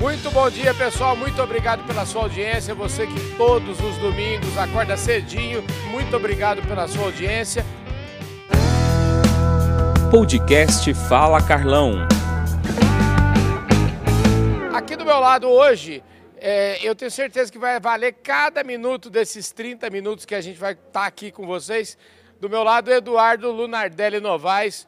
Muito bom dia, pessoal. Muito obrigado pela sua audiência. Você que todos os domingos acorda cedinho. Muito obrigado pela sua audiência. Podcast Fala Carlão. Aqui do meu lado hoje, é, eu tenho certeza que vai valer cada minuto desses 30 minutos que a gente vai estar tá aqui com vocês. Do meu lado, Eduardo Lunardelli Novaes,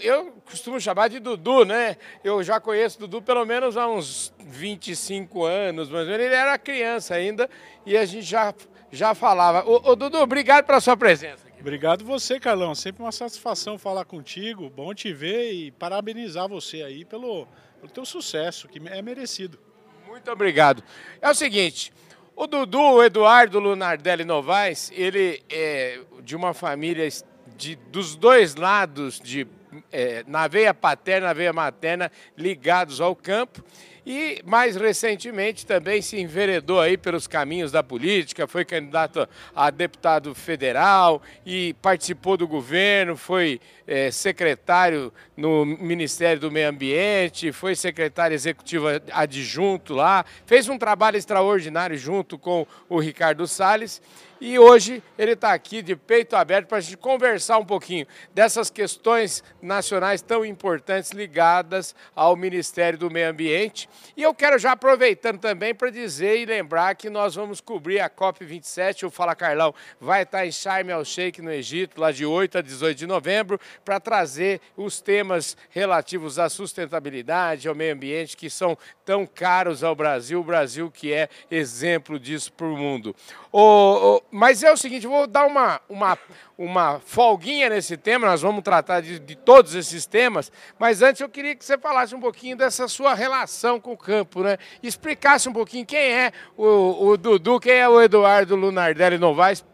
eu costumo chamar de Dudu, né? Eu já conheço Dudu pelo menos há uns 25 anos, mas ele era criança ainda e a gente já, já falava. O, Dudu, obrigado pela sua presença. Obrigado você, Carlão. Sempre uma satisfação falar contigo. Bom te ver e parabenizar você aí pelo, pelo teu sucesso, que é merecido. Muito obrigado. É o seguinte, o Dudu, o Eduardo Lunardelli Novaes, ele é de uma família de, dos dois lados de é, na veia paterna, na veia materna, ligados ao campo. E mais recentemente também se enveredou aí pelos caminhos da política, foi candidato a deputado federal e participou do governo, foi é, secretário no Ministério do Meio Ambiente, foi secretário executivo adjunto lá, fez um trabalho extraordinário junto com o Ricardo Salles e hoje ele está aqui de peito aberto para a gente conversar um pouquinho dessas questões nacionais tão importantes ligadas ao Ministério do Meio Ambiente. E eu quero já aproveitando também para dizer e lembrar que nós vamos cobrir a COP27, o Fala Carlão vai estar em Sharm el-Sheikh, no Egito, lá de 8 a 18 de novembro, para trazer os temas relativos à sustentabilidade, ao meio ambiente, que são tão caros ao Brasil, o Brasil que é exemplo disso para o mundo. O, mas é o seguinte, vou dar uma, uma, uma folguinha nesse tema, nós vamos tratar de, de, todos esses temas, mas antes eu queria que você falasse um pouquinho dessa sua relação com o campo, né? Explicasse um pouquinho quem é o, o Dudu, quem é o Eduardo Lunardelli Novaes,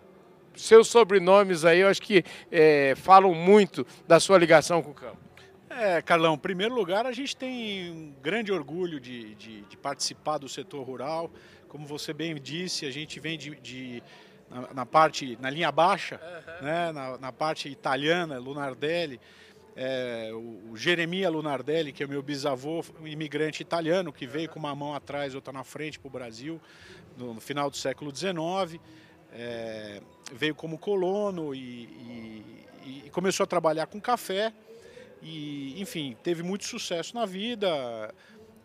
seus sobrenomes aí, eu acho que é, falam muito da sua ligação com o campo. É, Carlão, em primeiro lugar, a gente tem um grande orgulho de, de, de participar do setor rural. Como você bem disse, a gente vem de, de na, na, parte, na linha baixa, uhum. né, na, na, parte italiana, Lunardelli. É, o, o Jeremia Lunardelli, que é meu bisavô, um imigrante italiano, que veio com uma mão atrás, outra na frente para o Brasil, no, no, final do século XIX. É, veio como colono e, e, e começou a trabalhar com café. E, enfim, teve muito sucesso na vida,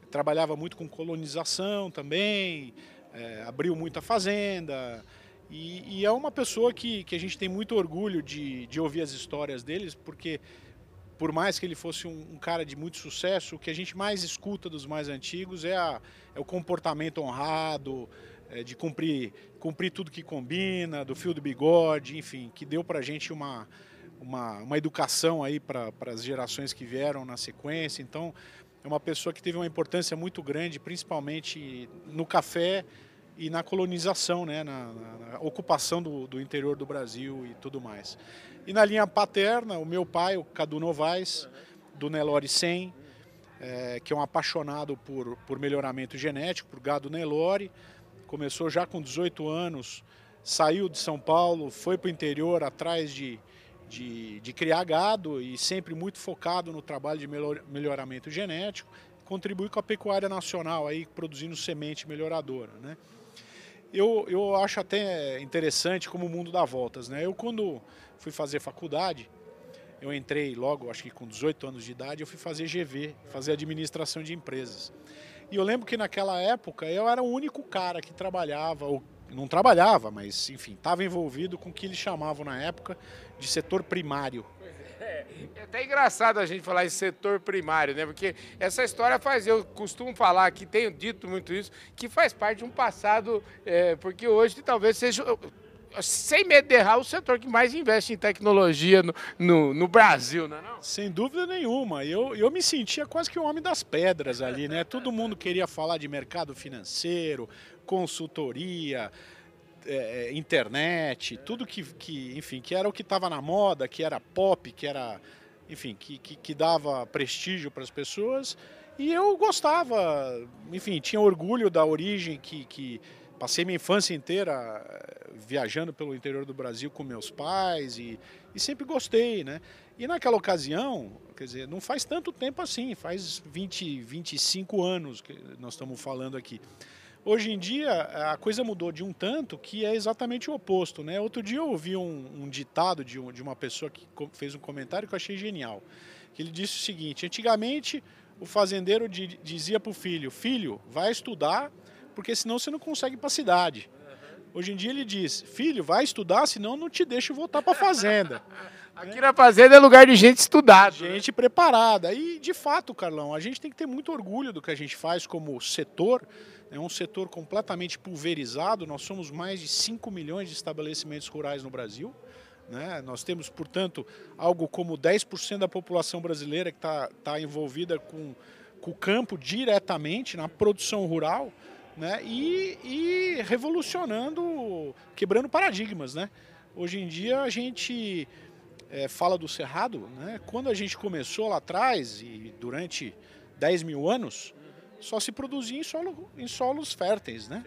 trabalhava muito com colonização também, é, abriu muita fazenda. E, e, é uma pessoa que, que a gente tem muito orgulho de, de ouvir as histórias deles, porque por mais que ele fosse um, um, cara de muito sucesso, o que a gente mais escuta dos mais antigos é, a, é o comportamento honrado, é, de cumprir, cumprir tudo que combina, do fio do bigode, enfim, que deu para a gente uma, uma, uma educação aí para as gerações que vieram na sequência. Então, é uma pessoa que teve uma importância muito grande, principalmente no café e na colonização, né, na, na ocupação do, do, interior do Brasil e tudo mais. E na linha paterna, o meu pai, o Cadu Novaes, do Nelore 100, é, que é um apaixonado por, por melhoramento genético, por gado Nelore, começou já com 18 anos, saiu de São Paulo, foi para o interior atrás de, de, de, criar gado e sempre muito focado no trabalho de melhor, melhoramento genético, contribui com a pecuária nacional aí produzindo semente melhoradora, né? Eu, eu acho até interessante como o mundo dá voltas, né? Eu quando fui fazer faculdade, eu entrei logo, acho que com 18 anos de idade, eu fui fazer GV, fazer administração de empresas. E eu lembro que naquela época eu era o único cara que trabalhava, ou não trabalhava, mas enfim, estava envolvido com o que eles chamavam na época de setor primário. É, até engraçado a gente falar em setor primário, né? Porque essa história faz, eu costumo falar aqui, tenho dito muito isso, que faz parte de um passado, é, porque hoje talvez seja sem medo de errar, o setor que mais investe em tecnologia no, no, no Brasil, não é não? Sem dúvida nenhuma. Eu, eu me sentia quase que o homem das pedras ali, né? Todo mundo queria falar de mercado financeiro, consultoria, é, é, internet, tudo que, que, enfim, que era o que estava na moda, que era pop, que era, enfim, que, que, que dava prestígio para as pessoas. E eu gostava, enfim, tinha orgulho da origem que, que passei minha infância inteira eh, viajando pelo interior do Brasil com meus pais e, e sempre gostei, né? E naquela ocasião, quer dizer, não faz tanto tempo assim, faz 20, 25 anos que nós estamos falando aqui. Hoje em dia, a coisa mudou de um tanto que é exatamente o oposto. Né? Outro dia eu ouvi um, um ditado de, um, de, uma pessoa que fez um comentário que eu achei genial. Que ele disse o seguinte: antigamente o fazendeiro dizia para o filho: Filho, vai estudar, porque senão você não consegue ir para a cidade. Hoje em dia ele diz: Filho, vai estudar, senão não te deixo voltar para a fazenda. Aqui na fazenda é lugar de gente estudada. Né? Gente né? preparada. E, de fato, Carlão, a gente tem que ter muito orgulho do que a gente faz como setor. É um setor completamente pulverizado. Nós somos mais de 5 milhões de estabelecimentos rurais no Brasil. Né? Nós temos, portanto, algo como 10% da população brasileira que está tá envolvida com, com o campo diretamente na produção rural né? e, e revolucionando, quebrando paradigmas. Né? Hoje em dia a gente é, fala do Cerrado, né? quando a gente começou lá atrás e durante 10 mil anos, só se produzia em, solo, em solos férteis. Né?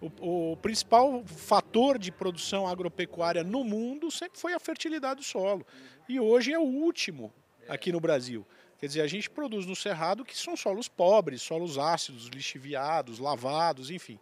O, o, principal fator de produção agropecuária no mundo sempre foi a fertilidade do solo. E hoje é o último aqui no Brasil. Quer dizer, a gente produz no Cerrado que são solos pobres, solos ácidos, lixiviados, lavados, enfim.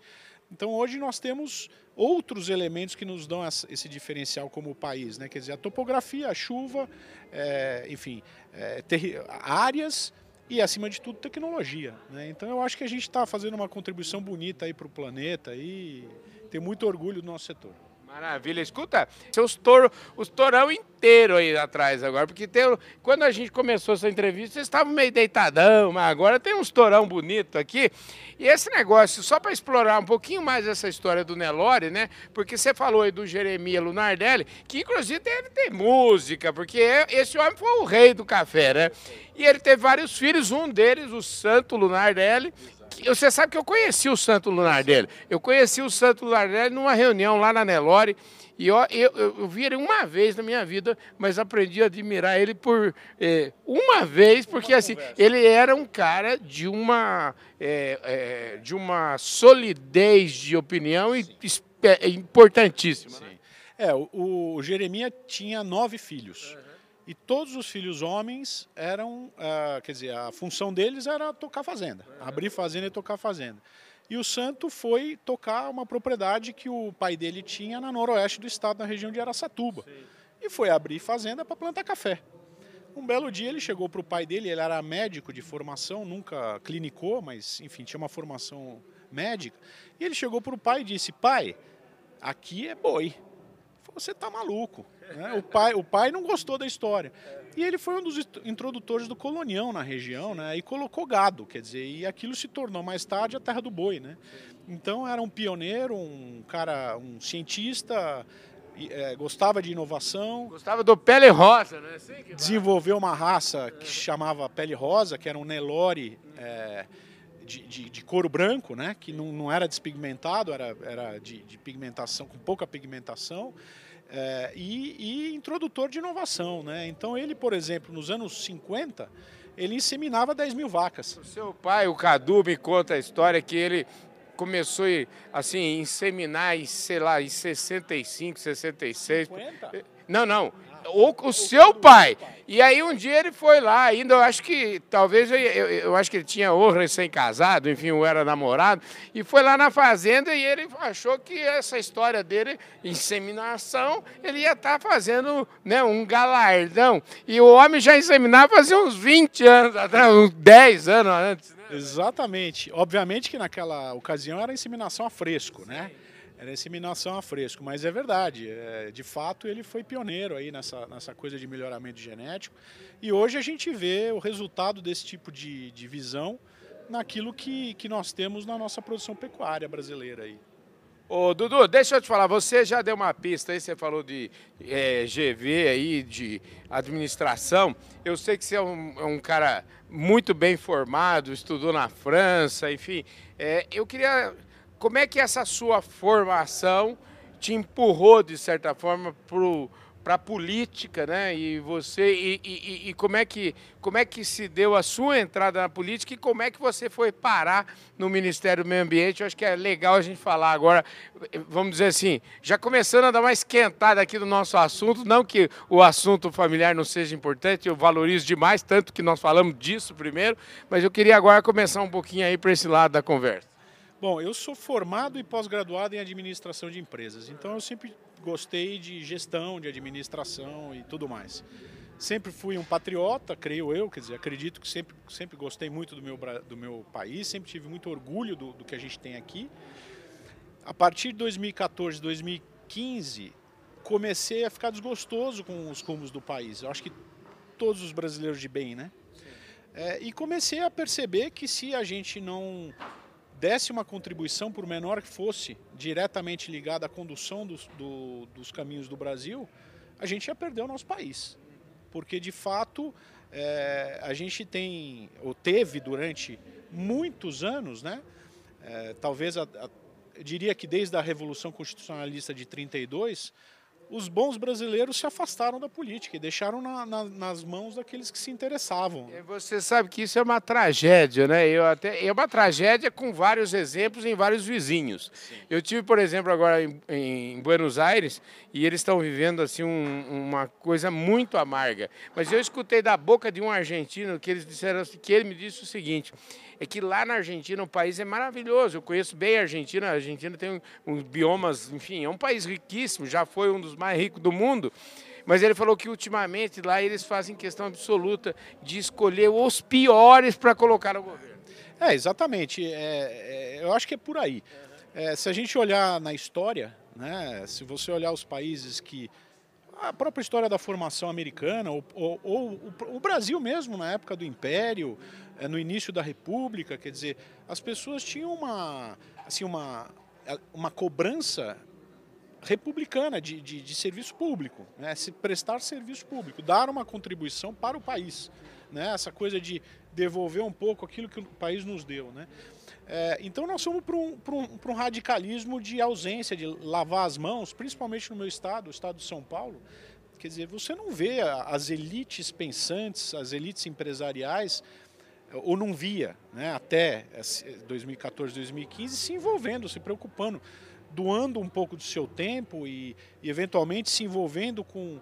Então hoje nós temos outros elementos que nos dão esse diferencial como país, né? quer dizer, a topografia, a chuva, é, enfim, é, áreas e, acima de tudo, tecnologia. Né? Então eu acho que a gente está fazendo uma contribuição bonita para o planeta e tem muito orgulho do nosso setor. Maravilha. Escuta, seus touro, os torão inteiro aí atrás agora, porque tem, quando a gente começou essa entrevista, vocês estavam meio deitadão, mas agora tem uns torão bonito aqui. E esse negócio, só para explorar um pouquinho mais essa história do Nelore, né? Porque você falou aí do Jeremias Lunardelli, que inclusive deve ter música, porque esse homem foi o rei do café, né? E ele teve vários filhos, um deles, o Santo Lunardelli, você sabe que eu conheci o Santo Lunardelli. Eu conheci o Santo Lunardelli numa reunião lá na Nelore. E eu, eu, eu, vi ele uma vez na minha vida, mas aprendi a admirar ele por é, uma vez, porque uma assim, ele era um cara de uma, é, é, de uma solidez de opinião importantíssima. Né? É, o, o Jeremias tinha nove filhos. Uhum. E todos os filhos homens eram, uh, quer dizer, a função deles era tocar fazenda, abrir fazenda e tocar fazenda. E o santo foi tocar uma propriedade que o pai dele tinha na noroeste do estado, na região de Araçatuba. E foi abrir fazenda para plantar café. Um belo dia ele chegou para o pai dele, ele era médico de formação, nunca clinicou, mas enfim, tinha uma formação médica. E ele chegou para o pai e disse: Pai, aqui é boi. Você está maluco. Né? O, pai, o pai não gostou da história. E ele foi um dos introdutores do colonião na região, né? E colocou gado, quer dizer, e aquilo se tornou mais tarde a terra do boi, né? Então era um pioneiro, um cara, um cientista, é, gostava de inovação. Gostava do pele rosa, né? Assim desenvolveu uma raça que chamava pele rosa, que era um Nelore é, de, de, de, couro branco, né? Que não, não era despigmentado, era, era de, de pigmentação, com pouca pigmentação é, e, e, introdutor de inovação. Né? Então ele, por exemplo, nos anos 50, ele inseminava 10 mil vacas. O seu pai, o Cadu, me conta a história que ele começou assim, a inseminar em, sei lá, em 65, 66. 50? Não, não o, o seu pai. E aí um dia ele foi lá, ainda eu acho que, talvez, eu, eu, eu acho que ele tinha ou recém-casado, enfim, ou era namorado, e foi lá na fazenda e ele achou que essa história dele, inseminação, ele ia estar tá fazendo né, um galardão. E o homem já inseminava fazia uns 20 anos atrás, uns 10 anos antes. Né? Exatamente. Obviamente que naquela ocasião era inseminação a fresco, né? Era inseminação a fresco, mas é verdade. É, de fato, ele foi pioneiro aí nessa, nessa coisa de melhoramento genético. E hoje a gente vê o resultado desse tipo de, de visão naquilo que, que nós temos na nossa produção pecuária brasileira aí. Ô, Dudu, deixa eu te falar, você já deu uma pista aí, você falou de é, GV aí, de administração. Eu sei que você é um, é um cara muito bem formado, estudou na França, enfim. É, eu queria como é que essa sua formação te empurrou, de certa forma, para a política, né? E você e, e, e, como é que como é que se deu a sua entrada na política e como é que você foi parar no Ministério do Meio Ambiente? Eu acho que é legal a gente falar agora, vamos dizer assim, já começando a dar uma esquentada aqui no nosso assunto, não que o assunto familiar não seja importante, eu valorizo demais, tanto que nós falamos disso primeiro, mas eu queria agora começar um pouquinho aí para esse lado da conversa. Bom, eu sou formado e pós-graduado em administração de empresas, então eu sempre gostei de gestão, de administração e tudo mais. Sempre fui um patriota, creio eu, quer dizer, acredito que sempre, sempre gostei muito do meu, do meu país, sempre tive muito orgulho do, do que a gente tem aqui. A partir de 2014, 2015, comecei a ficar desgostoso com os rumos do país. Eu acho que todos os brasileiros de bem, né? É, e comecei a perceber que se a gente não desse uma contribuição, por menor que fosse, diretamente ligada à condução dos, do, dos caminhos do Brasil, a gente ia perder o nosso país. Porque, de fato, é, a gente tem, ou teve durante muitos anos, né, é, talvez, a, a, eu diria que desde a Revolução Constitucionalista de 32, os bons brasileiros se afastaram da política e deixaram na, na, nas mãos daqueles que se interessavam. Você sabe que isso é uma tragédia, né? Eu até, é uma tragédia com vários exemplos em vários vizinhos. Sim. Eu tive, por exemplo, agora em, em Buenos Aires e eles estão vivendo assim um, uma coisa muito amarga. Mas eu escutei da boca de um argentino que eles disseram que ele me disse o seguinte: é que lá na Argentina o país é maravilhoso. Eu conheço bem a Argentina. A Argentina tem uns biomas, enfim, é um país riquíssimo, já foi um dos mais ricos do mundo. Mas ele falou que ultimamente lá eles fazem questão absoluta de escolher os piores para colocar no governo. É, exatamente. É, é, eu acho que é por aí. É, se a gente olhar na história, né, se você olhar os países que a própria história da formação americana, ou, ou, ou o, o, Brasil mesmo, na época do Império, é, no início da República, quer dizer, as pessoas tinham uma, assim, uma, uma cobrança republicana de, de, de serviço público, né? se prestar serviço público, dar uma contribuição para o país. Né? Essa coisa de devolver um pouco aquilo que o país nos deu. Né? É, então nós somos para um, um, um, radicalismo de ausência, de lavar as mãos, principalmente no meu estado, o estado de São Paulo. Quer dizer, você não vê as elites pensantes, as elites empresariais, ou não via, né, até 2014, 2015, se envolvendo, se preocupando, doando um pouco do seu tempo e, e eventualmente se envolvendo com,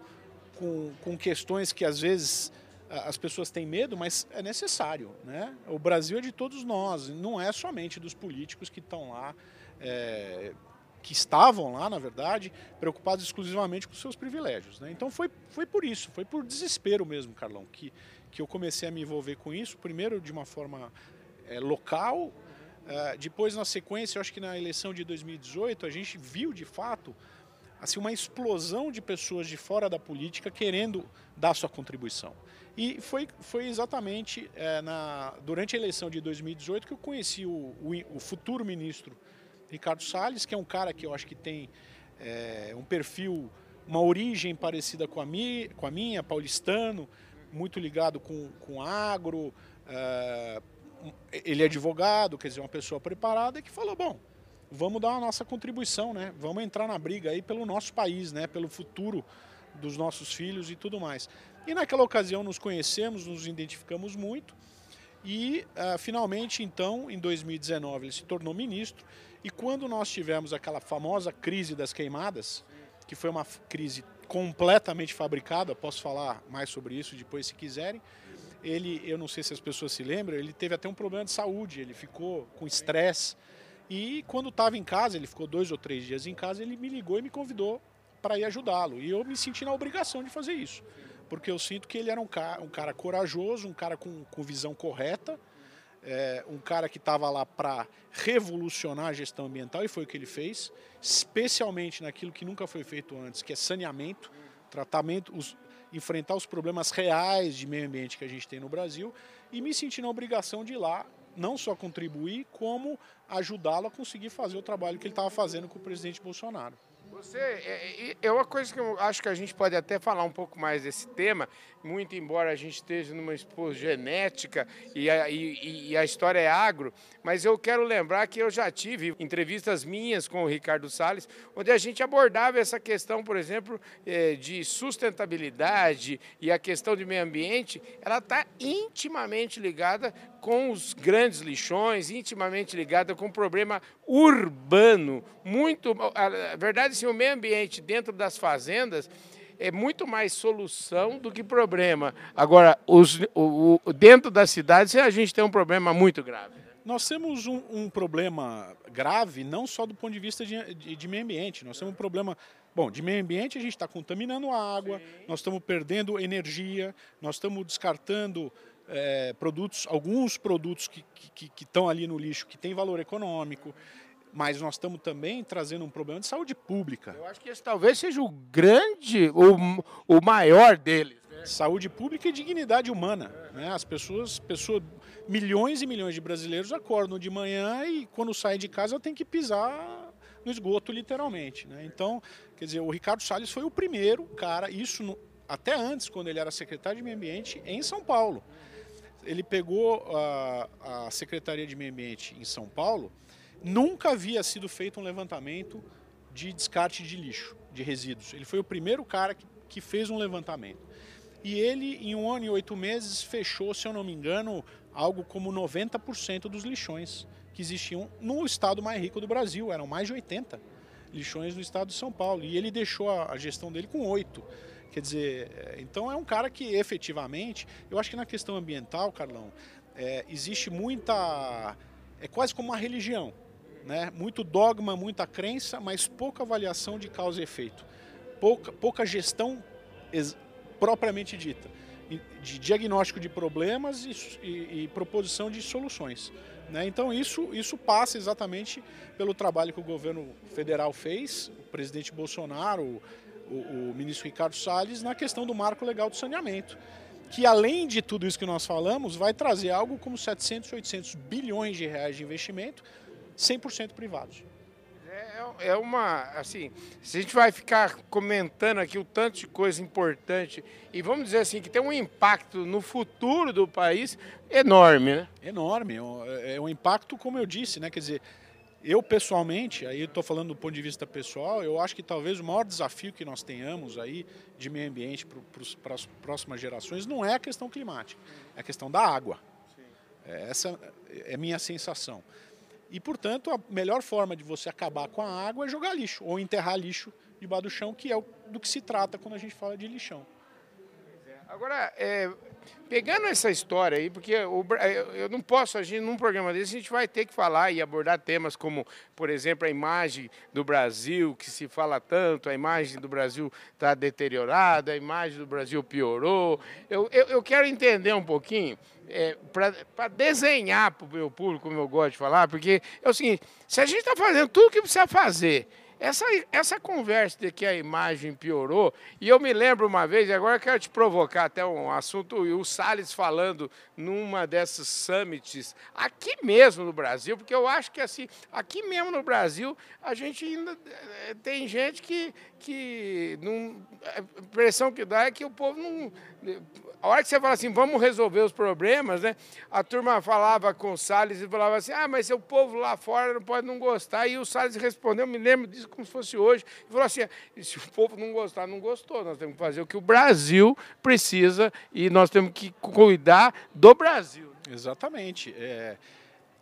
com, com questões que às vezes as pessoas têm medo, mas é necessário. Né? O Brasil é de todos nós, não é somente dos políticos que estão lá, é, que estavam lá, na verdade, preocupados exclusivamente com seus privilégios. Né? Então foi, foi por isso, foi por desespero mesmo, Carlão, que, que eu comecei a me envolver com isso, primeiro de uma forma é, local, é, depois na sequência, eu acho que na eleição de 2018, a gente viu de fato assim, uma explosão de pessoas de fora da política querendo dar sua contribuição. E foi, foi exatamente é, na, durante a eleição de 2018 que eu conheci o, o, o, futuro ministro Ricardo Salles, que é um cara que eu acho que tem é, um perfil, uma origem parecida com a, mi, com a minha, paulistano, muito ligado com, com agro. É, ele é advogado, quer dizer, uma pessoa preparada que falou, bom, vamos dar a nossa contribuição, né? Vamos entrar na briga aí pelo nosso país, né? Pelo futuro dos nossos filhos e tudo mais. E naquela ocasião nos conhecemos, nos identificamos muito e uh, finalmente então em 2019 ele se tornou ministro e quando nós tivemos aquela famosa crise das queimadas, que foi uma crise completamente fabricada, posso falar mais sobre isso depois se quiserem. Ele, eu não sei se as pessoas se lembram, ele teve até um problema de saúde, ele ficou com estresse. E quando estava em casa, ele ficou dois ou três dias em casa, ele me ligou e me convidou para ir ajudá-lo. E eu me senti na obrigação de fazer isso porque eu sinto que ele era um cara, um cara corajoso, um cara com, com visão correta, é, um cara que estava lá para revolucionar a gestão ambiental e foi o que ele fez, especialmente naquilo que nunca foi feito antes, que é saneamento, tratamento, os, enfrentar os problemas reais de meio ambiente que a gente tem no Brasil e me senti na obrigação de ir lá não só contribuir, como ajudá-lo a conseguir fazer o trabalho que ele estava fazendo com o presidente Bolsonaro. Você, é, é, é uma coisa que eu acho que a gente pode até falar um pouco mais desse tema, muito embora a gente esteja numa exposição genética e a, e, e a história é agro, mas eu quero lembrar que eu já tive entrevistas minhas com o Ricardo Salles, onde a gente abordava essa questão, por exemplo, é, de sustentabilidade e a questão de meio ambiente, ela está intimamente ligada com os grandes lixões, intimamente ligada com o problema urbano. Muito, a verdade, sim, o meio ambiente dentro das fazendas é muito mais solução do que problema. Agora, os, o, o, dentro das cidades, a gente tem um problema muito grave. Nós temos um, um problema grave, não só do ponto de vista de, de, de, meio ambiente, nós temos um problema. Bom, de meio ambiente a gente está contaminando a água, Sim. nós estamos perdendo energia, nós estamos descartando é, produtos, alguns produtos que estão ali no lixo que têm valor econômico, mas nós estamos também trazendo um problema de saúde pública. Eu acho que esse talvez seja o grande, o, o maior deles. Né? Saúde pública e dignidade humana. Né? As pessoas, pessoas, milhões e milhões de brasileiros acordam de manhã e quando saem de casa tem que pisar no esgoto, literalmente. Né? Então, quer dizer, o Ricardo Salles foi o primeiro cara, isso no, até antes, quando ele era secretário de Meio Ambiente, em São Paulo ele pegou a, a Secretaria de Meio Ambiente em São Paulo, nunca havia sido feito um levantamento de descarte de lixo, de resíduos. Ele foi o primeiro cara que, que fez um levantamento. E ele, em um ano e oito meses, fechou, se eu não me engano, algo como 90% dos lixões que existiam no estado mais rico do Brasil. Eram mais de 80 lixões no estado de São Paulo. E ele deixou a, a gestão dele com oito. Quer dizer, é, então é um cara que efetivamente, eu acho que na questão ambiental, Carlão, é, existe muita. É quase como uma religião. Né? Muito dogma, muita crença, mas pouca avaliação de causa e efeito. Pouca, pouca gestão propriamente dita. De diagnóstico de problemas e, e, e proposição de soluções. Né? Então isso, isso passa exatamente pelo trabalho que o governo federal fez, o presidente Bolsonaro, o, o ministro Ricardo Salles na questão do marco legal do saneamento, que além de tudo isso que nós falamos, vai trazer algo como 700, 800 bilhões de reais de investimento, 100% privados. É, é uma, assim, se a gente vai ficar comentando aqui o tanto de coisa importante e vamos dizer assim, que tem um impacto no futuro do país enorme, né? Enorme, é, é um impacto, como eu disse, né, quer dizer, eu, pessoalmente, aí estou falando do ponto de vista pessoal, eu acho que talvez o maior desafio que nós tenhamos aí de meio ambiente para as próximas gerações não é a questão climática, é a questão da água. É, essa é a minha sensação. E, portanto, a melhor forma de você acabar com a água é jogar lixo, ou enterrar lixo debaixo do chão, que é do que se trata quando a gente fala de lixão. Agora, é, pegando essa história aí, porque o, eu não posso agir num programa desse, a gente vai ter que falar e abordar temas como, por exemplo, a imagem do Brasil, que se fala tanto, a imagem do Brasil está deteriorada, a imagem do Brasil piorou. Eu, eu, eu quero entender um pouquinho, é, para desenhar para o meu público, como eu gosto de falar, porque é o seguinte, se a gente está fazendo tudo o que precisa fazer essa, essa conversa de que a imagem piorou, e eu me lembro uma vez, agora quero te provocar até um assunto, o Salles falando numa dessas summits, aqui mesmo no Brasil, porque eu acho que assim, aqui mesmo no Brasil, a gente ainda eh, tem gente que, que a impressão que dá é que o povo não a hora que você fala assim, vamos resolver os problemas, né? A turma falava com o Salles e falava assim, ah, mas o povo lá fora não pode não gostar. E o Salles respondeu, me lembro disso como se fosse hoje, e falou assim, se o povo não gostar, não gostou. Nós temos que fazer o que o Brasil precisa e nós temos que cuidar do Brasil. Exatamente. É,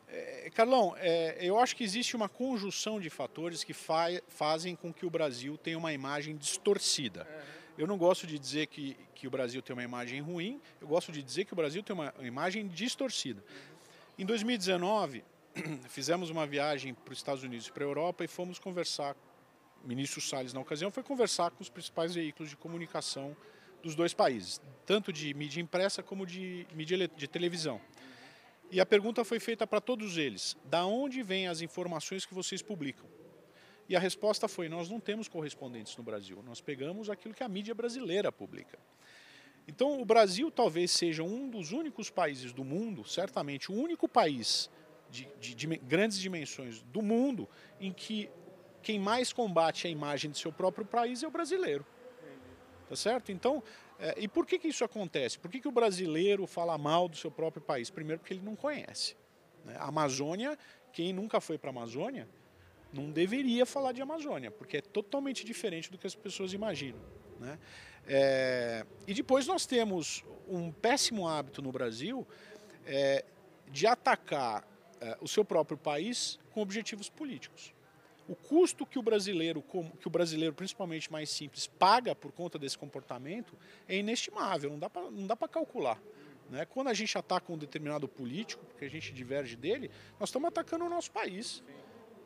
é, Carlão, é, eu acho que existe uma conjunção de fatores que fa fazem com que o Brasil tenha uma imagem distorcida. Uhum. Eu não gosto de dizer que, que o Brasil tem uma imagem ruim, eu gosto de dizer que o Brasil tem uma imagem distorcida. Em 2019, fizemos uma viagem para os Estados Unidos e para a Europa e fomos conversar, o ministro Salles, na ocasião, foi conversar com os principais veículos de comunicação dos dois países, tanto de mídia impressa como de mídia de televisão. E a pergunta foi feita para todos eles: da onde vêm as informações que vocês publicam? E a resposta foi: nós não temos correspondentes no Brasil, nós pegamos aquilo que a mídia brasileira publica. Então, o Brasil talvez seja um dos únicos países do mundo, certamente o único país de, de, de grandes dimensões do mundo, em que quem mais combate a imagem de seu próprio país é o brasileiro. Tá certo? Então, é, e por que, que isso acontece? Por que, que o brasileiro fala mal do seu próprio país? Primeiro, porque ele não conhece. Né? A Amazônia, quem nunca foi para a Amazônia, não deveria falar de Amazônia, porque é totalmente diferente do que as pessoas imaginam. Né? É, e depois nós temos um péssimo hábito no Brasil é, de atacar o seu próprio país com objetivos políticos. O custo que o brasileiro, que o brasileiro principalmente mais simples, paga por conta desse comportamento é inestimável, não dá para calcular. Né? Quando a gente ataca um determinado político, porque a gente diverge dele, nós estamos atacando o nosso país.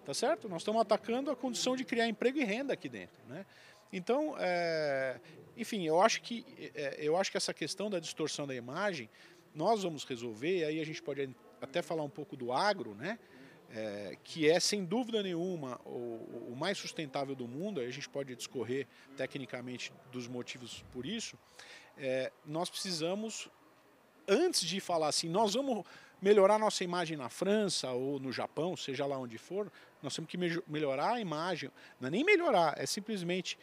Tá certo? Nós estamos atacando a condição de criar emprego e renda aqui dentro. Né? Então, é, enfim, eu acho, que, é, eu acho que essa questão da distorção da imagem, nós vamos resolver, e aí a gente pode até falar um pouco do agro, né? É, que é sem dúvida nenhuma o, o, mais sustentável do mundo, aí a gente pode discorrer tecnicamente dos motivos por isso, é, nós precisamos, antes de falar assim, nós vamos melhorar nossa imagem na França ou no Japão, seja lá onde for, nós temos que me melhorar a imagem, não é nem melhorar, é simplesmente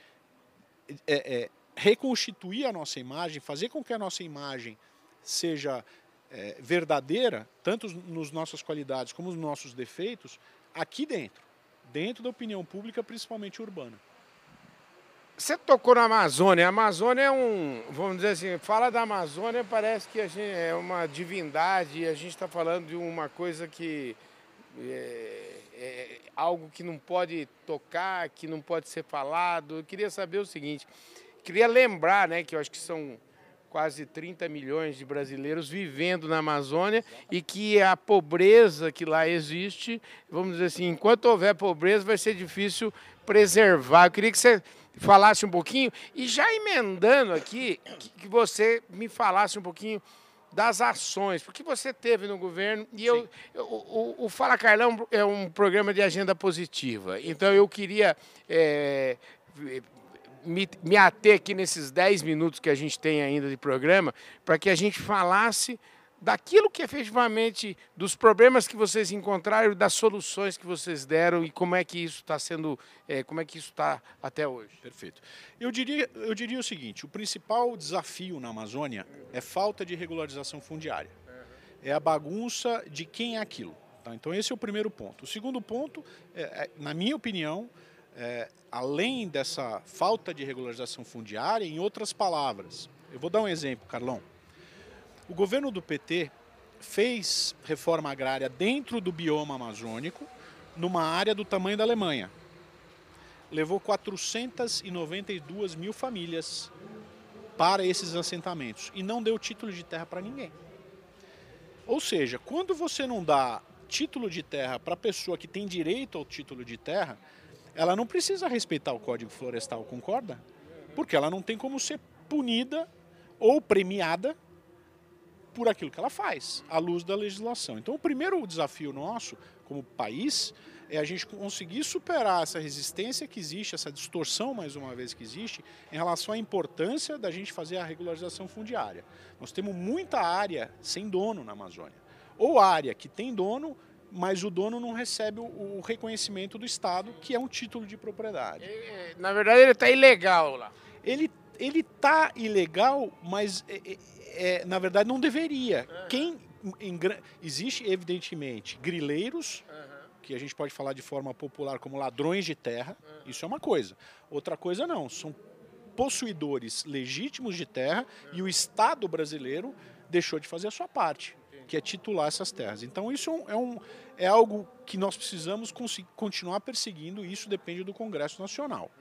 é, é, reconstituir a nossa imagem, fazer com que a nossa imagem seja é, verdadeira, tanto nas nossas qualidades como nos nossos defeitos, aqui dentro, dentro da opinião pública, principalmente urbana. Você tocou na Amazônia. A Amazônia é um, vamos dizer assim, fala da Amazônia, parece que a gente é uma divindade e a gente está falando de uma coisa que é, é, algo que não pode tocar, que não pode ser falado. Eu queria saber o seguinte, queria lembrar, né, que eu acho que são quase 30 milhões de brasileiros vivendo na Amazônia e que a pobreza que lá existe, vamos dizer assim, enquanto houver pobreza vai ser difícil preservar. Eu queria que você falasse um pouquinho e já emendando aqui, que você me falasse um pouquinho das ações, porque você teve no governo e eu, eu o, o, Fala Carlão é um programa de agenda positiva, então eu queria é, me, me ater aqui nesses 10 minutos que a gente tem ainda de programa, para que a gente falasse daquilo que efetivamente, dos problemas que vocês encontraram, das soluções que vocês deram e como é que isso está sendo, é, como é que isso está até hoje. Perfeito. Eu diria, eu diria o seguinte, o principal desafio na Amazônia é falta de regularização fundiária. É a bagunça de quem é aquilo. Tá? Então esse é o primeiro ponto. O segundo ponto, é, é, na minha opinião, é, além dessa falta de regularização fundiária, em outras palavras, eu vou dar um exemplo, Carlão. O governo do PT fez reforma agrária dentro do bioma amazônico, numa área do tamanho da Alemanha. Levou 492 mil famílias para esses assentamentos e não deu título de terra para ninguém. Ou seja, quando você não dá título de terra para a pessoa que tem direito ao título de terra, ela não precisa respeitar o Código Florestal, concorda? Porque ela não tem como ser punida ou premiada por aquilo que ela faz, à luz da legislação. Então, o primeiro desafio nosso, como país, é a gente conseguir superar essa resistência que existe, essa distorção, mais uma vez, que existe, em relação à importância da gente fazer a regularização fundiária. Nós temos muita área sem dono na Amazônia. Ou área que tem dono, mas o dono não recebe o, reconhecimento do Estado, que é um título de propriedade. Na verdade, ele está ilegal lá. Ele ele está ilegal, mas é, é, é, na verdade não deveria. Uhum. Quem em, existe evidentemente grileiros uhum. que a gente pode falar de forma popular como ladrões de terra. Uhum. Isso é uma coisa. Outra coisa não. São possuidores legítimos de terra e o Estado brasileiro deixou de fazer a sua parte, que é titular essas terras. Então isso é, um, é, é algo que nós precisamos continuar perseguindo. E isso depende do Congresso Nacional,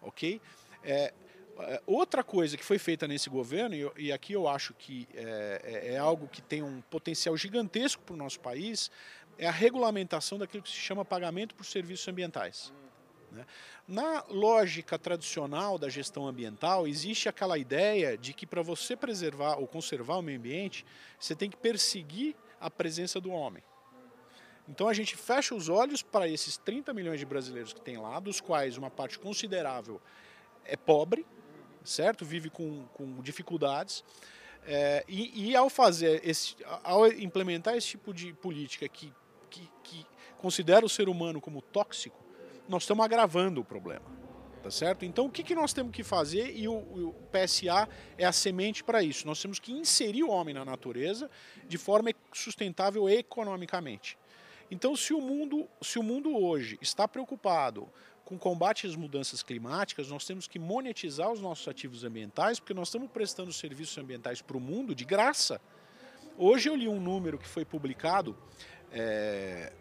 ok? É, é, outra coisa que foi feita nesse governo, e, aqui eu acho que é, é, é algo que tem um potencial gigantesco para o nosso país, é a regulamentação daquilo que se chama pagamento por serviços ambientais. Né? Na lógica tradicional da gestão ambiental, existe aquela ideia de que para você preservar ou conservar o meio ambiente, você tem que perseguir a presença do homem. Então a gente fecha os olhos para esses 30 milhões de brasileiros que tem lá, dos quais uma parte considerável é pobre, certo? Vive com, com dificuldades. É, e, e, ao fazer esse, ao implementar esse tipo de política que, que, que, considera o ser humano como tóxico, nós estamos agravando o problema. Tá certo? Então, o que, que nós temos que fazer? E o, o PSA é a semente para isso. Nós temos que inserir o homem na natureza de forma sustentável economicamente. Então, se o mundo, se o mundo hoje está preocupado com combate às mudanças climáticas, nós temos que monetizar os nossos ativos ambientais, porque nós estamos prestando serviços ambientais para o mundo de graça. Hoje eu li um número que foi publicado, é,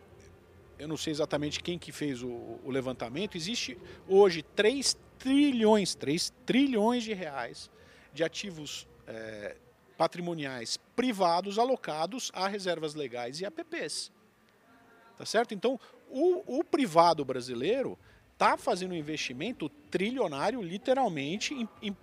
eu não sei exatamente quem que fez o, o levantamento, existe hoje 3 trilhões, 3 trilhões de reais de ativos é, patrimoniais privados alocados a reservas legais e APPs. Tá certo? Então, o, o privado brasileiro está fazendo um investimento trilionário, literalmente, em, em,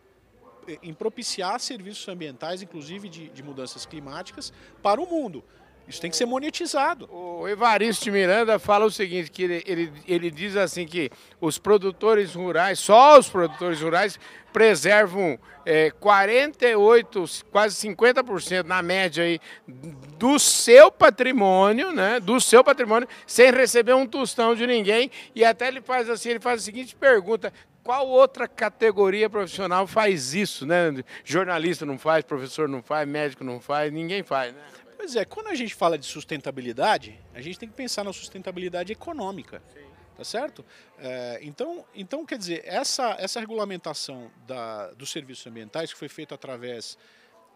em propiciar serviços ambientais, inclusive de, de, mudanças climáticas, para o mundo. Isso tem que ser monetizado. O Evaristo Miranda fala o seguinte, que ele, ele, ele diz assim que os produtores rurais, só os produtores rurais, preservam é, 48, quase 50% na média aí, do seu patrimônio, né? Do seu patrimônio, sem receber um tostão de ninguém. E até ele faz assim, ele faz a seguinte pergunta: qual outra categoria profissional faz isso, né? Jornalista não faz, professor não faz, médico não faz, ninguém faz, né? Pois é, quando a gente fala de sustentabilidade, a gente tem que pensar na sustentabilidade econômica. Sim. Tá certo? É, então, então, quer dizer, essa, essa regulamentação da, dos serviços ambientais, que foi feita através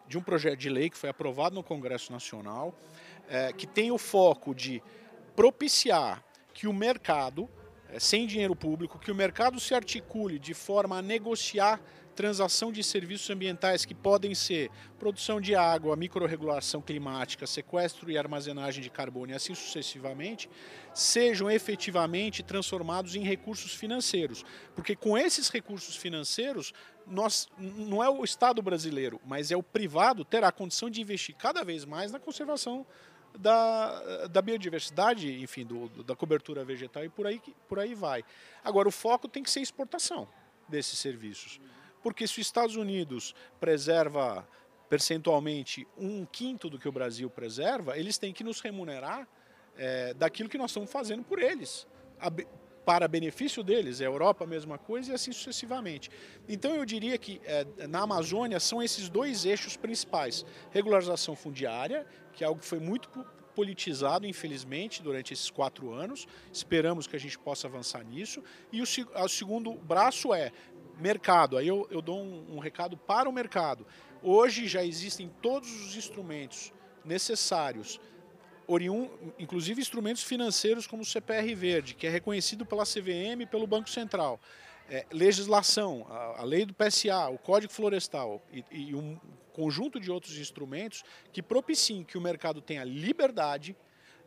de um projeto de lei que foi aprovado no Congresso Nacional, é, que tem o foco de propiciar que o mercado, é, sem dinheiro público, que o mercado se articule de forma a negociar transação de serviços ambientais que podem ser produção de água, microregulação climática, sequestro e armazenagem de carbono e assim sucessivamente, sejam efetivamente transformados em recursos financeiros. Porque com esses recursos financeiros, nós, não é o Estado brasileiro, mas é o privado terá a condição de investir cada vez mais na conservação da, da biodiversidade, enfim, do, da cobertura vegetal e por aí, por aí vai. Agora, o foco tem que ser exportação desses serviços. Porque se os Estados Unidos preserva percentualmente um quinto do que o Brasil preserva, eles têm que nos remunerar é, daquilo que nós estamos fazendo por eles, para benefício deles. A Europa a mesma coisa e assim sucessivamente. Então eu diria que é, na Amazônia são esses dois eixos principais: regularização fundiária, que é algo que foi muito politizado, infelizmente, durante esses quatro anos. Esperamos que a gente possa avançar nisso. E o, o segundo braço é mercado. Aí eu, eu dou um, um recado para o mercado. Hoje já existem todos os instrumentos necessários oriun, inclusive instrumentos financeiros como o CPR Verde, que é reconhecido pela CVM e pelo Banco Central. É, legislação, a, a, lei do PSA, o Código Florestal e, e, um conjunto de outros instrumentos que propiciem que o mercado tenha liberdade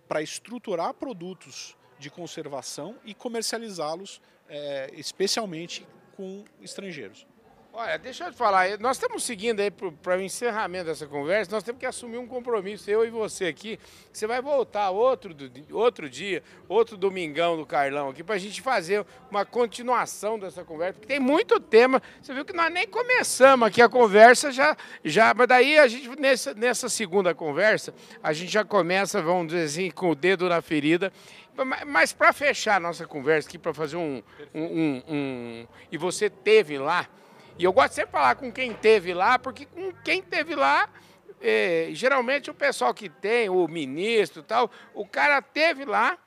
para estruturar produtos de conservação e comercializá-los, é, especialmente com estrangeiros. Olha, deixa eu te falar, nós estamos seguindo aí para o encerramento dessa conversa, nós temos que assumir um compromisso, eu e você aqui, você vai voltar outro, outro dia, outro domingão do Carlão aqui, para a gente fazer uma continuação dessa conversa, porque tem muito tema, você viu que nós nem começamos aqui a conversa, já, já mas daí a gente, nessa, nessa segunda conversa, a gente já começa, vamos dizer assim, com o dedo na ferida, mas para fechar a nossa conversa aqui, para fazer um, um, um, um, E você teve lá, e eu gosto sempre de falar com quem teve lá, porque com quem teve lá, é, geralmente o pessoal que tem, o ministro e tal, o cara teve lá,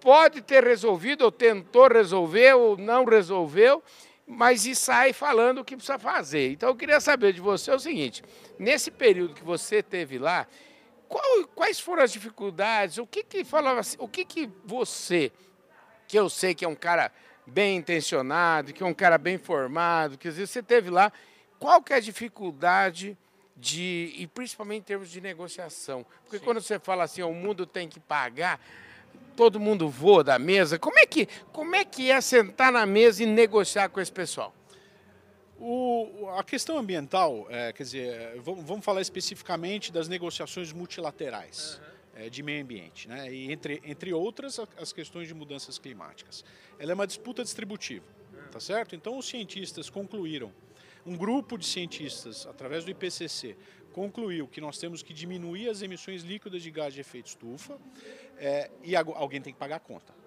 pode ter resolvido, ou tentou resolver, ou não resolveu, mas e sai falando o que precisa fazer. Então eu queria saber de você o seguinte: nesse período que você teve lá, qual, quais foram as dificuldades? O que que falava assim, o que que você, que eu sei que é um cara bem intencionado, que é um cara bem formado, que às vezes você teve lá, qual que é a dificuldade de e principalmente em termos de negociação? Porque Sim. quando você fala assim, o mundo tem que pagar, todo mundo voa da mesa. Como é que como é que é sentar na mesa e negociar com esse pessoal? O, a questão ambiental, é, quer dizer, vamos, vamos, falar especificamente das negociações multilaterais uhum. é, de meio ambiente, né? e entre, entre outras as questões de mudanças climáticas. Ela é uma disputa distributiva, uhum. tá certo? Então os cientistas concluíram, um grupo de cientistas, através do IPCC, concluiu que nós temos que diminuir as emissões líquidas de gás de efeito estufa é, e alguém tem que pagar a conta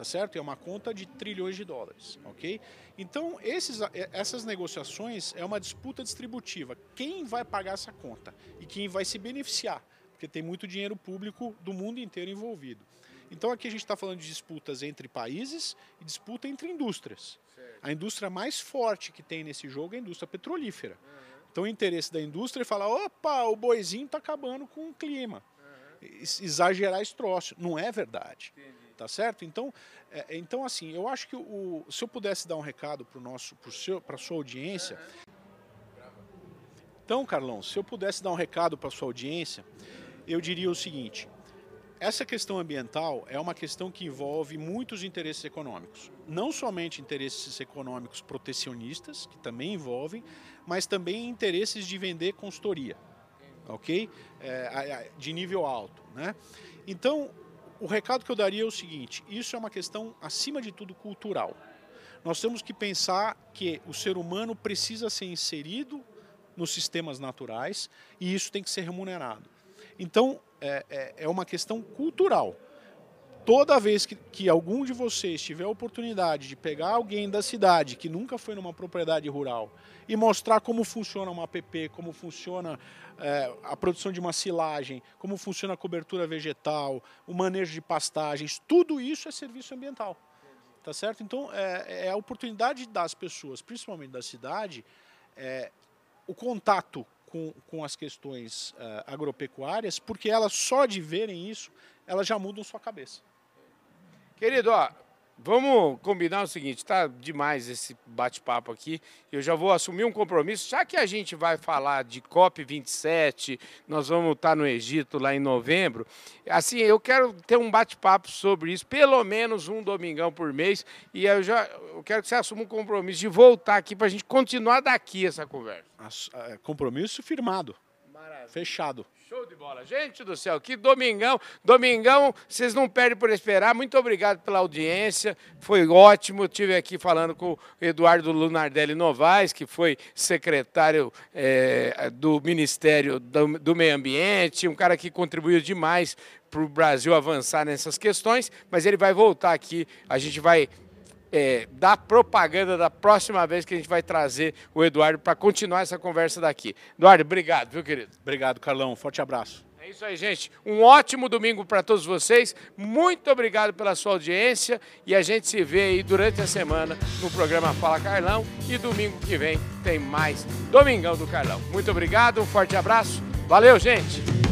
tá certo? É uma conta de trilhões de dólares, ok? Então, esses, essas negociações é uma disputa distributiva. Quem vai pagar essa conta e quem vai se beneficiar? Porque tem muito dinheiro público do mundo inteiro envolvido. Então, aqui a gente está falando de disputas entre países e disputa entre indústrias. A indústria mais forte que tem nesse jogo é a indústria petrolífera. Então, o interesse da indústria é falar: opa, o boizinho está acabando com o clima. Exagerar esse troço. Não é verdade. Entendi. Tá certo? Então, é, então assim, eu acho que o, se eu pudesse dar um recado para nosso, para sua audiência. Então, Carlão, se eu pudesse dar um recado para sua audiência, eu diria o seguinte: essa questão ambiental é uma questão que envolve muitos interesses econômicos. Não somente interesses econômicos protecionistas, que também envolvem, mas também interesses de vender consultoria, ok? É, de nível alto, né? Então, o recado que eu daria é o seguinte: isso é uma questão, acima de tudo, cultural. Nós temos que pensar que o ser humano precisa ser inserido nos sistemas naturais e isso tem que ser remunerado. Então, é, é, é uma questão cultural. Toda vez que, que, algum de vocês tiver a oportunidade de pegar alguém da cidade que nunca foi numa propriedade rural e mostrar como funciona uma app, como funciona é, a produção de uma silagem, como funciona a cobertura vegetal, o manejo de pastagens, tudo isso é serviço ambiental. Tá certo? Então, é, é a oportunidade das pessoas, principalmente da cidade, é, o contato com, com as questões uh, agropecuárias, porque elas só de verem isso, elas já mudam sua cabeça. Querido, ó, Vamos combinar o seguinte, tá demais esse bate-papo aqui. Eu já vou assumir um compromisso, já que a gente vai falar de COP 27, nós vamos estar no Egito lá em novembro. Assim, eu quero ter um bate-papo sobre isso, pelo menos um domingão por mês, e eu já eu quero que você assuma um compromisso de voltar aqui para a gente continuar daqui essa conversa. É, compromisso firmado. Maravilha. Fechado. Show bola. Gente do céu, que domingão. Domingão, vocês não perdem por esperar. Muito obrigado pela audiência. Foi ótimo. Estive aqui falando com o Eduardo Lunardelli Novaes, que foi secretário é, do Ministério do, do Meio Ambiente, um cara que contribuiu demais para o Brasil avançar nessas questões, mas ele vai voltar aqui. A gente vai é, da propaganda da próxima vez que a gente vai trazer o Eduardo para continuar essa conversa daqui. Eduardo, obrigado, viu, querido? Obrigado, Carlão. Forte abraço. É isso aí, gente. Um ótimo domingo para todos vocês. Muito obrigado pela sua audiência e a gente se vê aí durante a semana no programa Fala Carlão e domingo que vem tem mais Domingão do Carlão. Muito obrigado, um forte abraço. Valeu, gente.